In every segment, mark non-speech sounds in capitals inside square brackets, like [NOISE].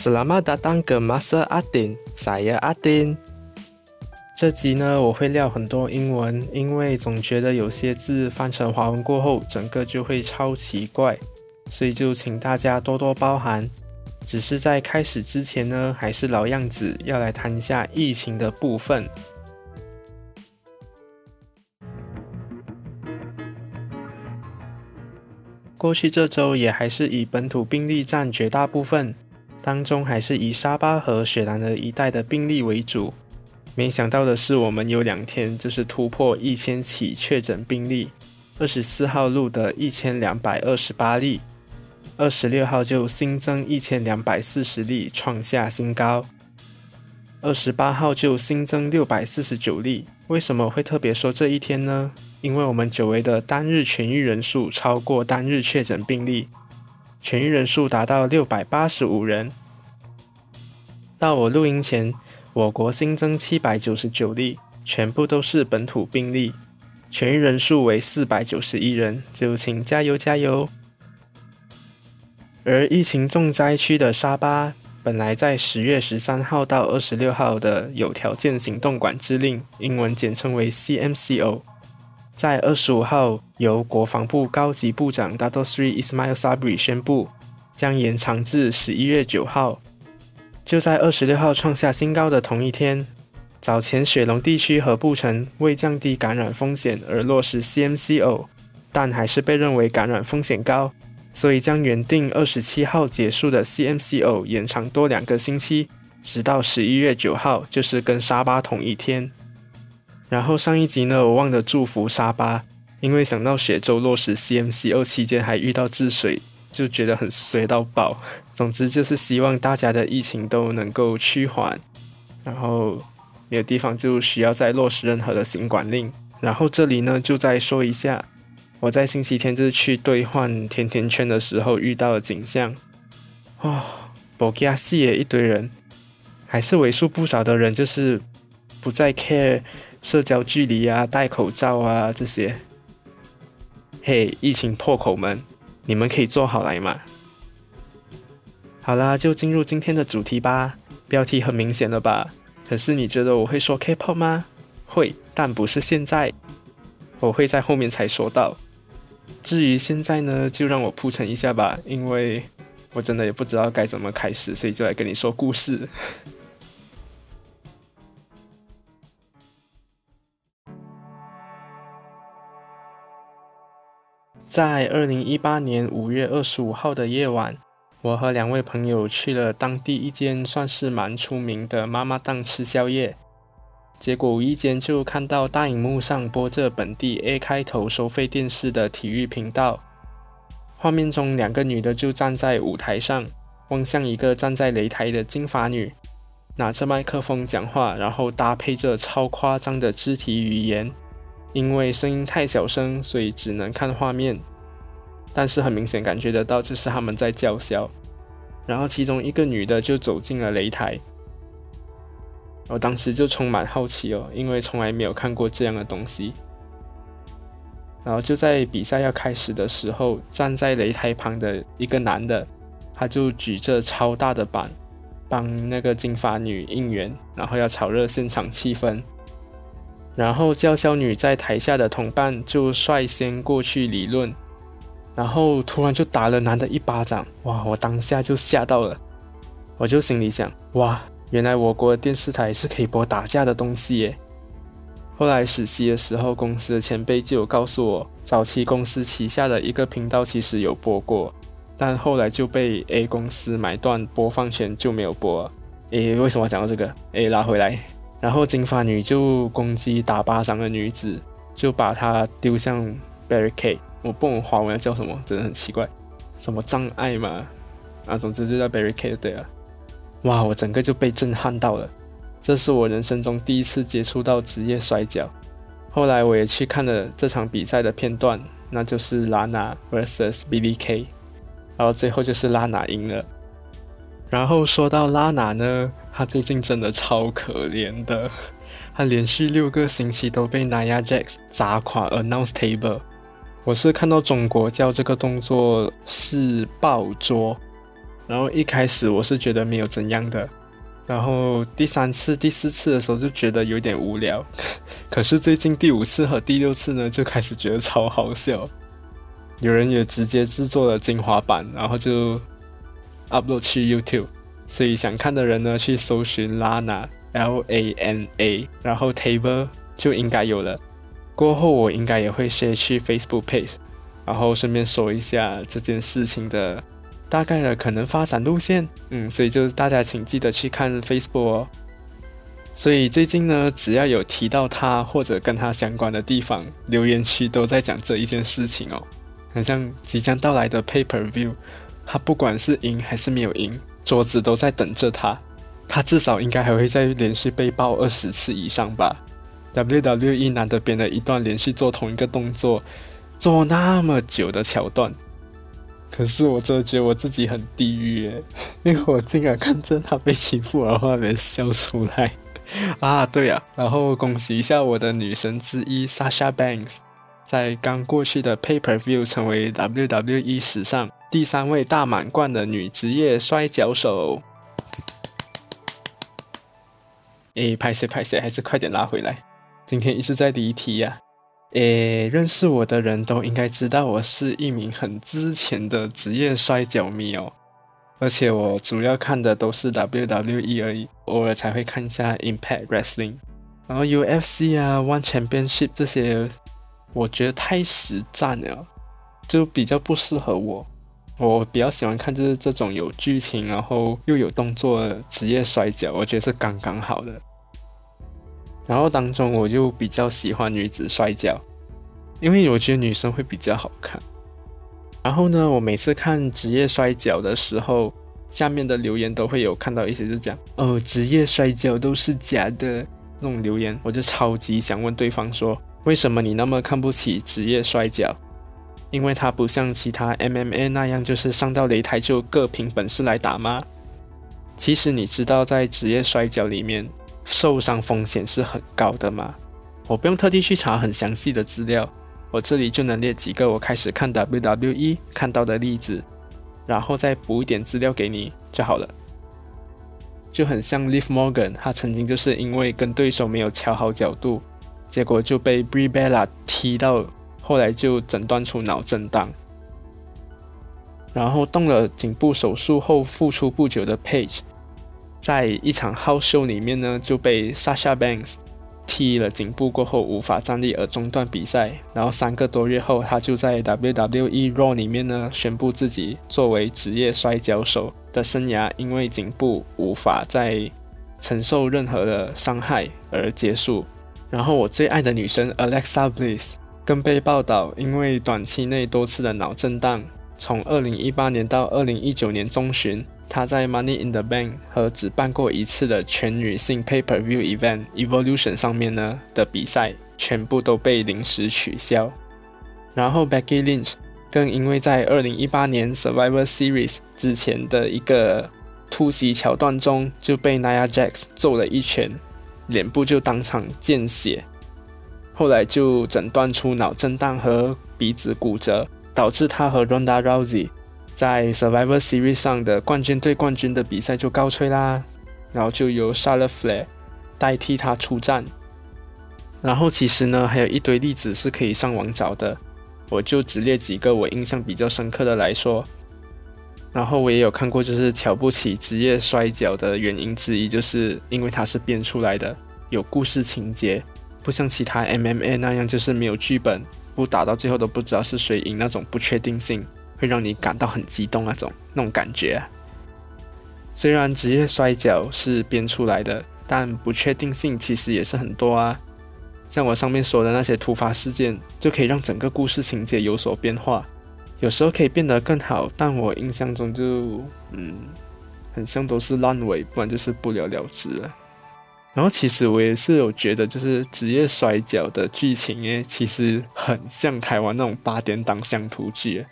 Selamat datang ke Masa Adin, saya Adin。这集呢，我会撂很多英文，因为总觉得有些字翻成华文过后，整个就会超奇怪，所以就请大家多多包涵。只是在开始之前呢，还是老样子，要来谈一下疫情的部分。过去这周也还是以本土病例占绝大部分，当中还是以沙巴和雪兰莪一带的病例为主。没想到的是，我们有两天就是突破一千起确诊病例，二十四号录得一千两百二十八例，二十六号就新增一千两百四十例，创下新高。二十八号就新增六百四十九例。为什么会特别说这一天呢？因为我们久违的单日痊愈人数超过单日确诊病例，痊愈人数达到六百八十五人。到我录音前，我国新增七百九十九例，全部都是本土病例，痊愈人数为四百九十一人，就请加油加油。而疫情重灾区的沙巴，本来在十月十三号到二十六号的有条件行动管制令，英文简称为 CMCO。在二十五号，由国防部高级部长 Dato Sri Ismail Sabri 宣布，将延长至十一月九号。就在二十六号创下新高的同一天，早前雪龙地区和布城为降低感染风险而落实 CMCO，但还是被认为感染风险高，所以将原定二十七号结束的 CMCO 延长多两个星期，直到十一月九号，就是跟沙巴同一天。然后上一集呢，我忘了祝福沙巴，因为想到雪州落实 CMCO 期间还遇到治水，就觉得很衰到爆。总之就是希望大家的疫情都能够趋缓，然后没有地方就需要再落实任何的行管令。然后这里呢，就再说一下，我在星期天就是去兑换甜甜圈的时候遇到的景象。哇，博加西也一堆人，还是为数不少的人，就是不再 care。社交距离啊，戴口罩啊，这些。嘿，疫情破口们，你们可以做好来嘛。好啦，就进入今天的主题吧。标题很明显了吧？可是你觉得我会说 K-pop 吗？会，但不是现在。我会在后面才说到。至于现在呢，就让我铺陈一下吧，因为我真的也不知道该怎么开始，所以就来跟你说故事。在二零一八年五月二十五号的夜晚，我和两位朋友去了当地一间算是蛮出名的妈妈档吃宵夜。结果无意间就看到大荧幕上播着本地 A 开头收费电视的体育频道，画面中两个女的就站在舞台上，望向一个站在擂台的金发女，拿着麦克风讲话，然后搭配着超夸张的肢体语言。因为声音太小声，所以只能看画面，但是很明显感觉得到这是他们在叫嚣。然后其中一个女的就走进了擂台，我当时就充满好奇哦，因为从来没有看过这样的东西。然后就在比赛要开始的时候，站在擂台旁的一个男的，他就举着超大的板，帮那个金发女应援，然后要炒热现场气氛。然后叫嚣女在台下的同伴就率先过去理论，然后突然就打了男的一巴掌，哇！我当下就吓到了，我就心里想，哇，原来我国的电视台是可以播打架的东西耶。后来实习的时候，公司的前辈就有告诉我，早期公司旗下的一个频道其实有播过，但后来就被 A 公司买断播放权，就没有播。诶，为什么讲到这个？诶，拉回来。然后金发女就攻击打巴掌的女子，就把她丢向 barricade。我不懂华文叫什么，真的很奇怪，什么障碍嘛？啊，总之就叫 barricade 对了。哇，我整个就被震撼到了，这是我人生中第一次接触到职业摔跤。后来我也去看了这场比赛的片段，那就是拉娜 vs Billy K，然后最后就是拉娜赢了。然后说到拉娜呢？他最近真的超可怜的，他连续六个星期都被 Naya Jax 砸垮 announce table。我是看到中国叫这个动作是爆桌，然后一开始我是觉得没有怎样的，然后第三次、第四次的时候就觉得有点无聊，[LAUGHS] 可是最近第五次和第六次呢，就开始觉得超好笑。有人也直接制作了精华版，然后就 upload 去 YouTube，所以想看的人呢，去搜寻 Lana L A N A，然后 Table 就应该有了。过后我应该也会 share 去 Facebook page，然后顺便说一下这件事情的大概的可能发展路线。嗯，所以就大家请记得去看 Facebook 哦。所以最近呢，只要有提到他或者跟他相关的地方，留言区都在讲这一件事情哦。很像即将到来的 Paper View，他不管是赢还是没有赢，桌子都在等着他。他至少应该还会再连续被爆二十次以上吧。WWE 难得编了一段连续做同一个动作，做那么久的桥段，可是我真的觉得我自己很地狱耶，因为我竟然看着他被欺负而画面笑出来啊！对呀，然后恭喜一下我的女神之一 Sasha Banks。在刚过去的 Paper View 成为 WWE 史上第三位大满贯的女职业摔跤手。诶，拍谁拍谁，还是快点拉回来。今天一直在离题呀。诶，认识我的人都应该知道我是一名很之前的职业摔跤迷哦。而且我主要看的都是 WWE 而已，偶尔才会看一下 Impact Wrestling，然后 UFC 啊，One Championship 这些。我觉得太实战了，就比较不适合我。我比较喜欢看就是这种有剧情，然后又有动作的职业摔跤，我觉得是刚刚好的。然后当中我就比较喜欢女子摔跤，因为我觉得女生会比较好看。然后呢，我每次看职业摔跤的时候，下面的留言都会有看到一些就讲哦，职业摔跤都是假的那种留言，我就超级想问对方说。为什么你那么看不起职业摔跤？因为它不像其他 MMA 那样，就是上到擂台就各凭本事来打吗？其实你知道，在职业摔跤里面，受伤风险是很高的吗？我不用特地去查很详细的资料，我这里就能列几个我开始看 WWE 看到的例子，然后再补一点资料给你就好了。就很像 Liv Morgan，他曾经就是因为跟对手没有调好角度。结果就被 Brie Bella 踢到，后来就诊断出脑震荡。然后动了颈部手术后复出不久的 Page，在一场 House Show 里面呢就被 Sasha Banks 踢了颈部过后无法站立而中断比赛。然后三个多月后，他就在 WWE Raw 里面呢宣布自己作为职业摔跤手的生涯因为颈部无法再承受任何的伤害而结束。然后我最爱的女生 Alexa Bliss 更被报道，因为短期内多次的脑震荡，从2018年到2019年中旬，他在 Money in the Bank 和只办过一次的全女性 Pay Per View Event Evolution 上面呢的比赛，全部都被临时取消。然后 Becky Lynch 更因为在2018年 Survivor Series 之前的一个突袭桥段中，就被 Naia Jax 揍了一拳。脸部就当场见血，后来就诊断出脑震荡和鼻子骨折，导致他和 Ronda Rousey 在 Survivor Series 上的冠军对冠军的比赛就告吹啦，然后就由 Charlotte Flair 代替他出战。然后其实呢，还有一堆例子是可以上网找的，我就只列几个我印象比较深刻的来说。然后我也有看过，就是瞧不起职业摔跤的原因之一，就是因为它是编出来的，有故事情节，不像其他 MMA 那样，就是没有剧本，不打到最后都不知道是谁赢那种不确定性，会让你感到很激动那种那种感觉。虽然职业摔跤是编出来的，但不确定性其实也是很多啊。像我上面说的那些突发事件，就可以让整个故事情节有所变化。有时候可以变得更好，但我印象中就嗯，很像都是烂尾，不然就是不了了之了。然后其实我也是有觉得，就是职业摔跤的剧情诶，其实很像台湾那种八点档乡土剧，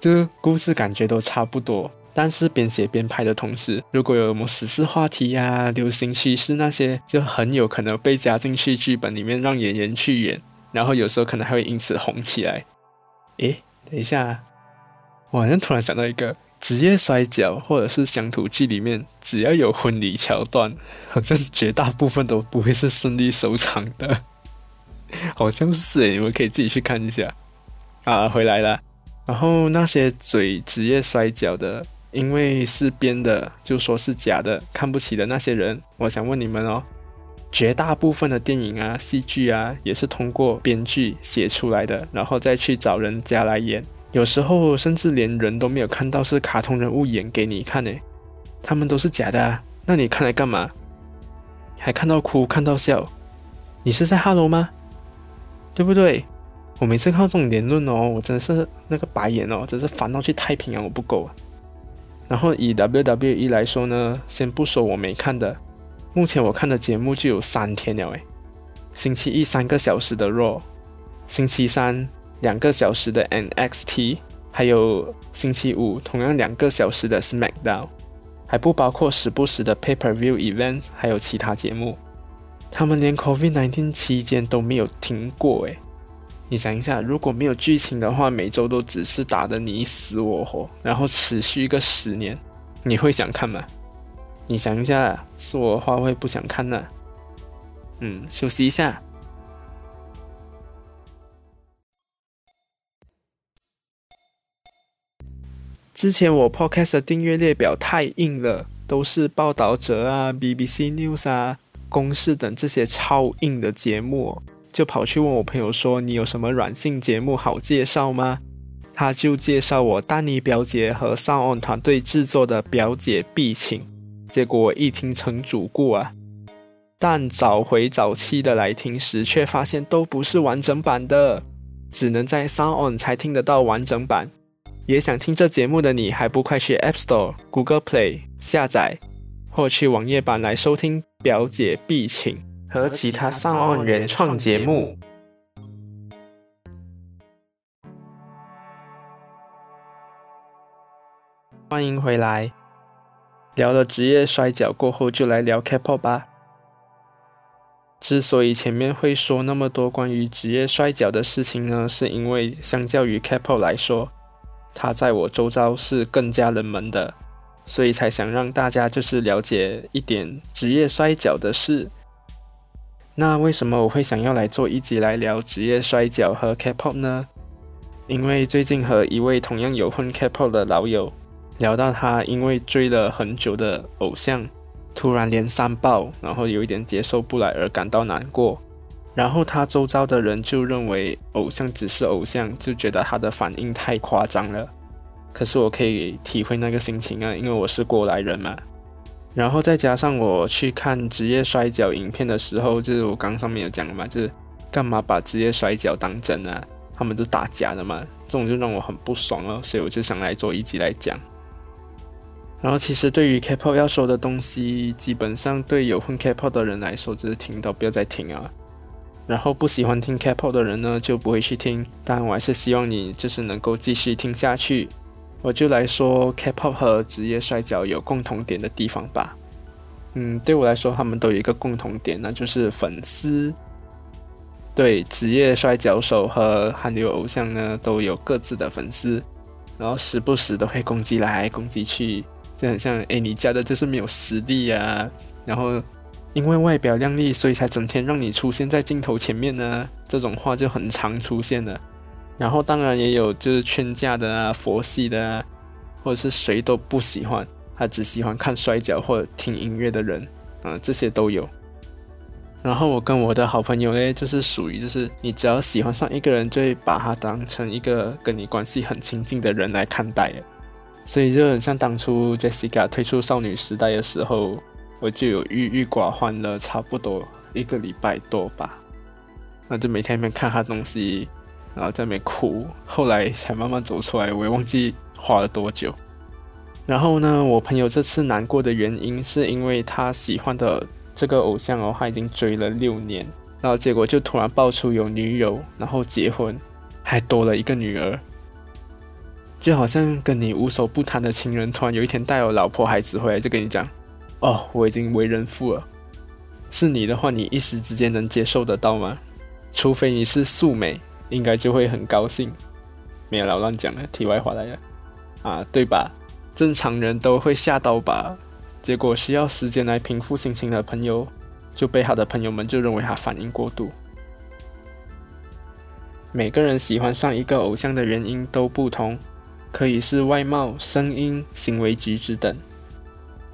这个故事感觉都差不多。但是边写边拍的同时，如果有什么时事话题呀、流行趋势那些，就很有可能被加进去剧本里面，让演员去演，然后有时候可能还会因此红起来。诶，等一下。我好像突然想到一个，职业摔跤或者是乡土剧里面，只要有婚礼桥段，好像绝大部分都不会是顺利收场的。[LAUGHS] 好像是诶，你们可以自己去看一下。啊，回来了。然后那些嘴职业摔跤的，因为是编的，就说是假的，看不起的那些人，我想问你们哦，绝大部分的电影啊、戏剧啊，也是通过编剧写出来的，然后再去找人家来演。有时候甚至连人都没有看到，是卡通人物演给你看呢，他们都是假的啊。那你看来干嘛？还看到哭，看到笑，你是在哈喽吗？对不对？我每次看到这种言论哦，我真的是那个白眼哦，真是烦到去太平洋我不够啊。然后以 WWE 来说呢，先不说我没看的，目前我看的节目就有三天了诶，星期一三个小时的 Raw，星期三两个小时的 NXT，还有星期五同样两个小时的 SmackDown，还不包括时不时的 Paper View Events，还有其他节目。他们连 COVID-19 期间都没有停过诶。你想一下，如果没有剧情的话，每周都只是打的你死我活，然后持续一个十年，你会想看吗？你想一下，是我的话会不想看呢。嗯，休息一下。之前我 Podcast 的订阅列表太硬了，都是报道者啊、BBC News 啊、公式等这些超硬的节目。就跑去问我朋友说：“你有什么软性节目好介绍吗？”他就介绍我丹尼表姐和 Sound 团队制作的《表姐必请》，结果一听成主顾啊，但找回早期的来听时，却发现都不是完整版的，只能在 Sound 才听得到完整版。也想听这节目的你，还不快去 App Store、Google Play 下载，或去网页版来收听《表姐必请》。和其他上岸原创节目，欢迎回来。聊了职业摔跤过后，就来聊 K-pop 吧。之所以前面会说那么多关于职业摔跤的事情呢，是因为相较于 K-pop 来说，它在我周遭是更加冷门的，所以才想让大家就是了解一点职业摔跤的事。那为什么我会想要来做一集来聊职业摔跤和 K-pop 呢？因为最近和一位同样有混 K-pop 的老友聊到，他因为追了很久的偶像突然连三爆，然后有一点接受不来而感到难过。然后他周遭的人就认为偶像只是偶像，就觉得他的反应太夸张了。可是我可以体会那个心情啊，因为我是过来人嘛。然后再加上我去看职业摔跤影片的时候，就是我刚上面有讲的嘛，就是干嘛把职业摔跤当真啊？他们都打假的嘛，这种就让我很不爽了，所以我就想来做一集来讲。然后其实对于 K-pop 要说的东西，基本上对有混 K-pop 的人来说，就是听到不要再听啊。然后不喜欢听 K-pop 的人呢，就不会去听。但我还是希望你就是能够继续听下去。我就来说，K-pop 和职业摔跤有共同点的地方吧。嗯，对我来说，他们都有一个共同点，那就是粉丝。对职业摔跤手和韩流偶像呢，都有各自的粉丝，然后时不时都会攻击来攻击去，就很像哎，你家的就是没有实力啊，然后因为外表靓丽，所以才整天让你出现在镜头前面呢，这种话就很常出现的。然后当然也有就是劝架的啊，佛系的啊，或者是谁都不喜欢，他只喜欢看摔跤或者听音乐的人，啊，这些都有。然后我跟我的好朋友呢，就是属于就是你只要喜欢上一个人，就会把他当成一个跟你关系很亲近的人来看待。所以就很像当初 Jessica 推出少女时代的时候，我就有郁郁寡欢了差不多一个礼拜多吧，那就每天在看他东西。然后在那边哭，后来才慢慢走出来。我也忘记花了多久。然后呢，我朋友这次难过的原因是因为他喜欢的这个偶像哦，他已经追了六年，然后结果就突然爆出有女友，然后结婚，还多了一个女儿，就好像跟你无所不谈的情人，突然有一天带有老婆孩子回来，就跟你讲：“哦，我已经为人父了。”是你的话，你一时之间能接受得到吗？除非你是素美。应该就会很高兴，没有老乱讲了。题外话来了，啊，对吧？正常人都会吓到吧。结果需要时间来平复心情的朋友，就被他的朋友们就认为他反应过度。每个人喜欢上一个偶像的原因都不同，可以是外貌、声音、行为举止等。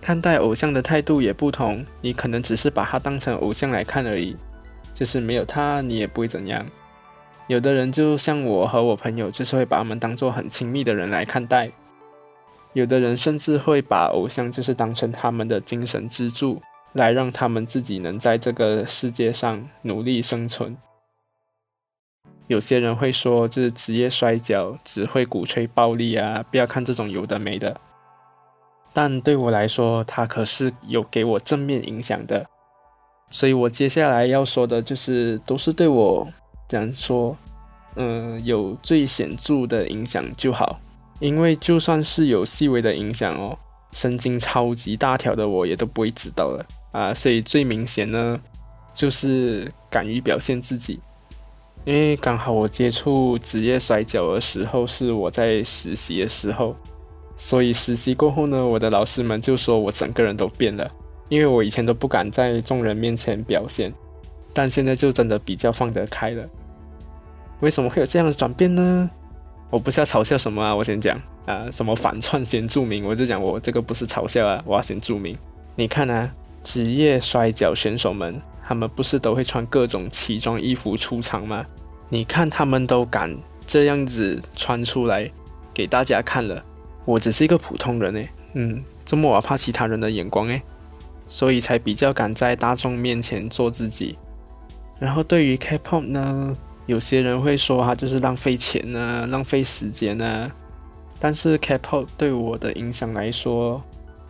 看待偶像的态度也不同，你可能只是把他当成偶像来看而已，就是没有他你也不会怎样。有的人就像我和我朋友，就是会把他们当做很亲密的人来看待。有的人甚至会把偶像就是当成他们的精神支柱，来让他们自己能在这个世界上努力生存。有些人会说，这职业摔跤只会鼓吹暴力啊，不要看这种有的没的。但对我来说，它可是有给我正面影响的。所以我接下来要说的就是，都是对我这样说，嗯，有最显著的影响就好。因为就算是有细微的影响哦，神经超级大条的我也都不会知道了啊！所以最明显呢，就是敢于表现自己。因为刚好我接触职业摔跤的时候是我在实习的时候，所以实习过后呢，我的老师们就说我整个人都变了。因为我以前都不敢在众人面前表现，但现在就真的比较放得开了。为什么会有这样的转变呢？我不是要嘲笑什么啊，我先讲啊，什么反串先注明，我就讲我这个不是嘲笑啊，我要先注明。你看啊，职业摔跤选手们，他们不是都会穿各种奇装异服出场吗？你看他们都敢这样子穿出来给大家看了，我只是一个普通人诶，嗯，这么我怕其他人的眼光诶，所以才比较敢在大众面前做自己。然后对于 K-pop 呢？有些人会说他就是浪费钱呢，浪费时间呢。但是 K-pop 对我的影响来说，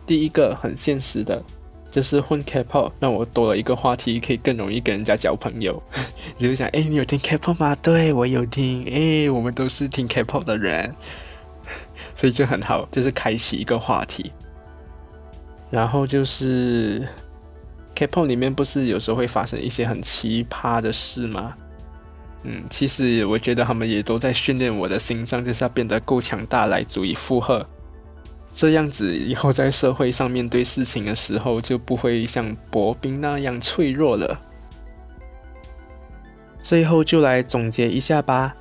第一个很现实的，就是混 K-pop 让我多了一个话题，可以更容易跟人家交朋友。你 [LAUGHS] 就想，哎，你有听 K-pop 吗？对我有听，哎，我们都是听 K-pop 的人，所以就很好，就是开启一个话题。然后就是 K-pop 里面不是有时候会发生一些很奇葩的事吗？嗯，其实我觉得他们也都在训练我的心脏，就是要变得够强大来足以负荷，这样子以后在社会上面对事情的时候就不会像薄冰那样脆弱了。最后就来总结一下吧，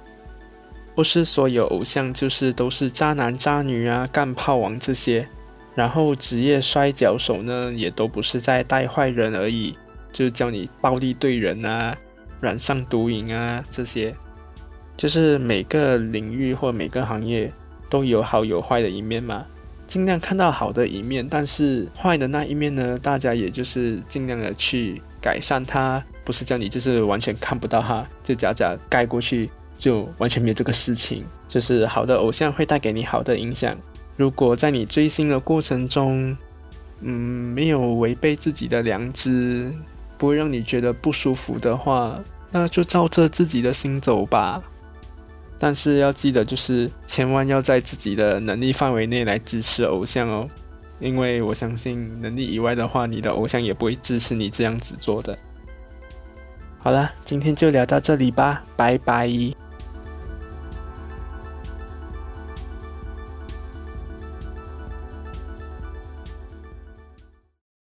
不是所有偶像就是都是渣男渣女啊、干炮王这些，然后职业摔跤手呢也都不是在带坏人而已，就是教你暴力对人啊。染上毒瘾啊，这些就是每个领域或每个行业都有好有坏的一面嘛。尽量看到好的一面，但是坏的那一面呢，大家也就是尽量的去改善它，不是叫你就是完全看不到它，就假假盖过去，就完全没有这个事情。就是好的偶像会带给你好的影响。如果在你追星的过程中，嗯，没有违背自己的良知。不会让你觉得不舒服的话，那就照着自己的心走吧。但是要记得，就是千万要在自己的能力范围内来支持偶像哦，因为我相信能力以外的话，你的偶像也不会支持你这样子做的。好了，今天就聊到这里吧，拜拜。